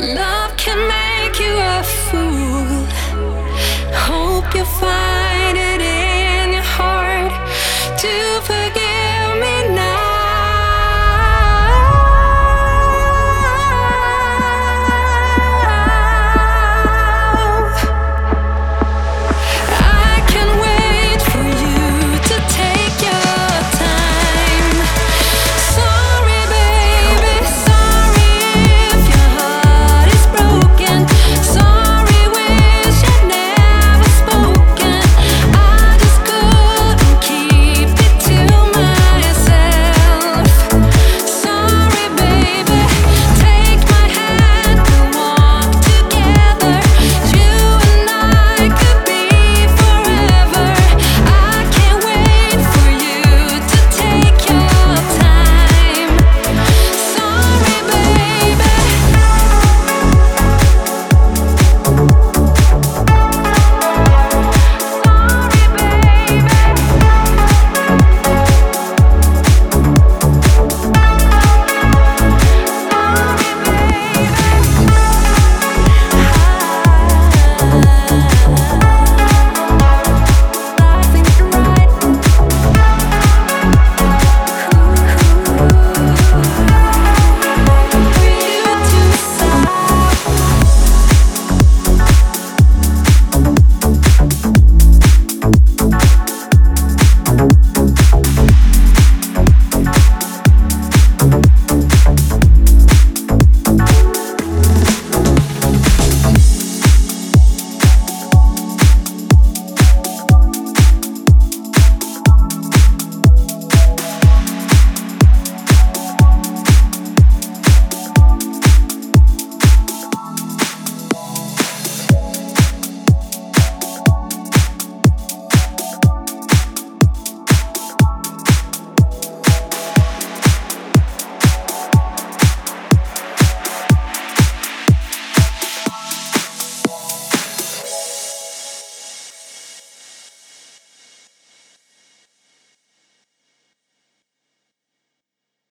Love can make you a fool. Hope you find it in your heart to.